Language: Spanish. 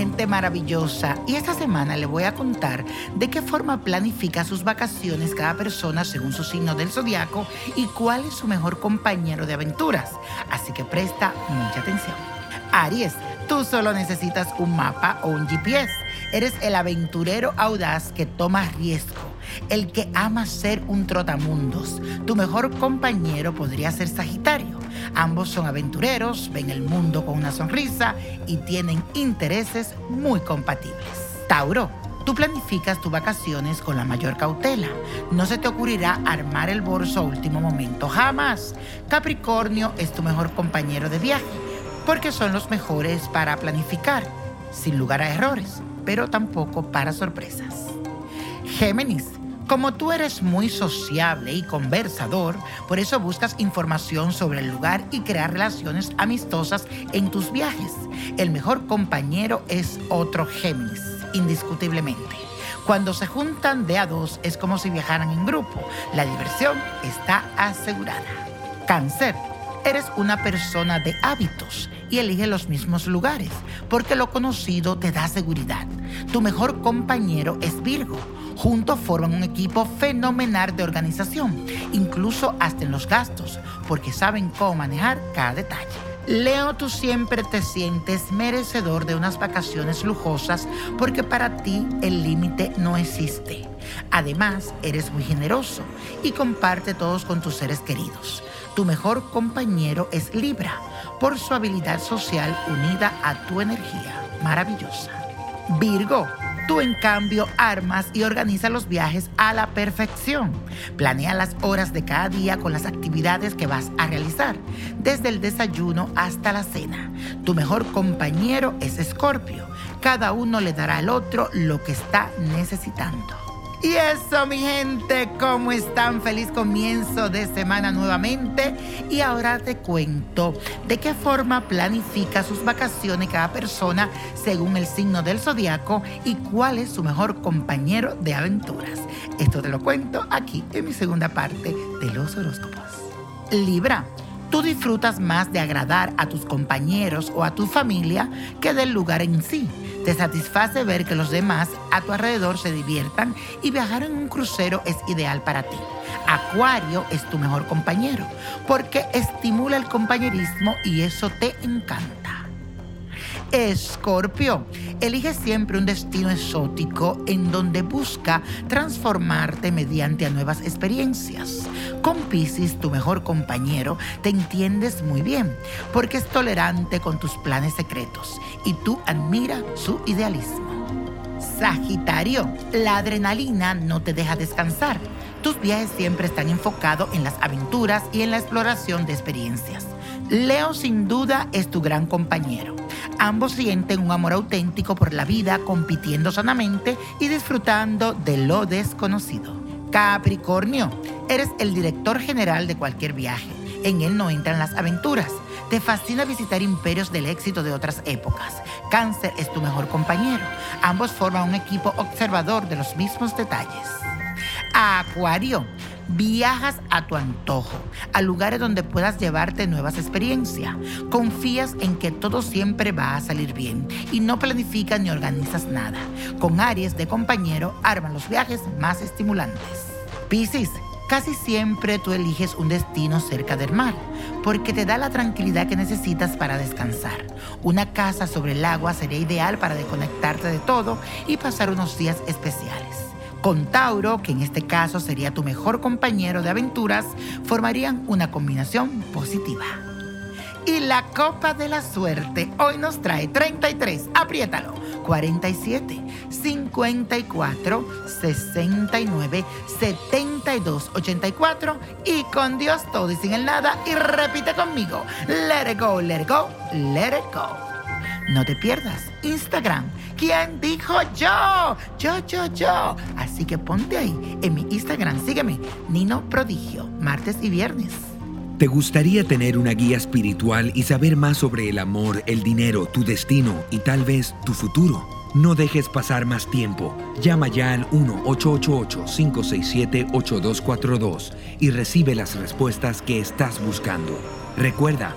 gente maravillosa, y esta semana le voy a contar de qué forma planifica sus vacaciones cada persona según su signo del zodiaco y cuál es su mejor compañero de aventuras. Así que presta mucha atención. Aries, tú solo necesitas un mapa o un GPS. Eres el aventurero audaz que toma riesgo el que ama ser un trotamundos. Tu mejor compañero podría ser Sagitario. Ambos son aventureros, ven el mundo con una sonrisa y tienen intereses muy compatibles. Tauro. Tú planificas tus vacaciones con la mayor cautela. No se te ocurrirá armar el bolso a último momento, jamás. Capricornio es tu mejor compañero de viaje, porque son los mejores para planificar, sin lugar a errores, pero tampoco para sorpresas. Géminis, como tú eres muy sociable y conversador, por eso buscas información sobre el lugar y crear relaciones amistosas en tus viajes. El mejor compañero es otro Géminis, indiscutiblemente. Cuando se juntan de a dos es como si viajaran en grupo. La diversión está asegurada. Cáncer, eres una persona de hábitos y elige los mismos lugares, porque lo conocido te da seguridad. Tu mejor compañero es Virgo Juntos forman un equipo fenomenal de organización, incluso hasta en los gastos, porque saben cómo manejar cada detalle. Leo, tú siempre te sientes merecedor de unas vacaciones lujosas porque para ti el límite no existe. Además, eres muy generoso y comparte todos con tus seres queridos. Tu mejor compañero es Libra por su habilidad social unida a tu energía maravillosa. Virgo, Tú, en cambio, armas y organizas los viajes a la perfección. Planea las horas de cada día con las actividades que vas a realizar, desde el desayuno hasta la cena. Tu mejor compañero es Escorpio. Cada uno le dará al otro lo que está necesitando. Y eso, mi gente, ¿cómo están? Feliz comienzo de semana nuevamente. Y ahora te cuento de qué forma planifica sus vacaciones cada persona según el signo del zodiaco y cuál es su mejor compañero de aventuras. Esto te lo cuento aquí en mi segunda parte de los horóscopos. Libra. Tú disfrutas más de agradar a tus compañeros o a tu familia que del lugar en sí. Te satisface ver que los demás a tu alrededor se diviertan y viajar en un crucero es ideal para ti. Acuario es tu mejor compañero porque estimula el compañerismo y eso te encanta. Escorpio, elige siempre un destino exótico en donde busca transformarte mediante nuevas experiencias. Con Pisces, tu mejor compañero, te entiendes muy bien porque es tolerante con tus planes secretos y tú admiras su idealismo. Sagitario, la adrenalina no te deja descansar. Tus viajes siempre están enfocados en las aventuras y en la exploración de experiencias. Leo sin duda es tu gran compañero Ambos sienten un amor auténtico por la vida, compitiendo sanamente y disfrutando de lo desconocido. Capricornio, eres el director general de cualquier viaje. En él no entran las aventuras. Te fascina visitar imperios del éxito de otras épocas. Cáncer es tu mejor compañero. Ambos forman un equipo observador de los mismos detalles. Acuario, Viajas a tu antojo, a lugares donde puedas llevarte nuevas experiencias. Confías en que todo siempre va a salir bien y no planificas ni organizas nada. Con Aries de compañero arman los viajes más estimulantes. Piscis, casi siempre tú eliges un destino cerca del mar, porque te da la tranquilidad que necesitas para descansar. Una casa sobre el agua sería ideal para desconectarte de todo y pasar unos días especiales. Con Tauro, que en este caso sería tu mejor compañero de aventuras, formarían una combinación positiva. Y la copa de la suerte hoy nos trae 33, apriétalo, 47, 54, 69, 72, 84 y con Dios todo y sin el nada y repite conmigo, let it go, let it go, let it go. No te pierdas Instagram ¿Quién dijo yo? Yo, yo, yo. Así que ponte ahí en mi Instagram. Sígueme, Nino Prodigio, martes y viernes. ¿Te gustaría tener una guía espiritual y saber más sobre el amor, el dinero, tu destino y tal vez tu futuro? No dejes pasar más tiempo. Llama ya al 1-888-567-8242 y recibe las respuestas que estás buscando. Recuerda,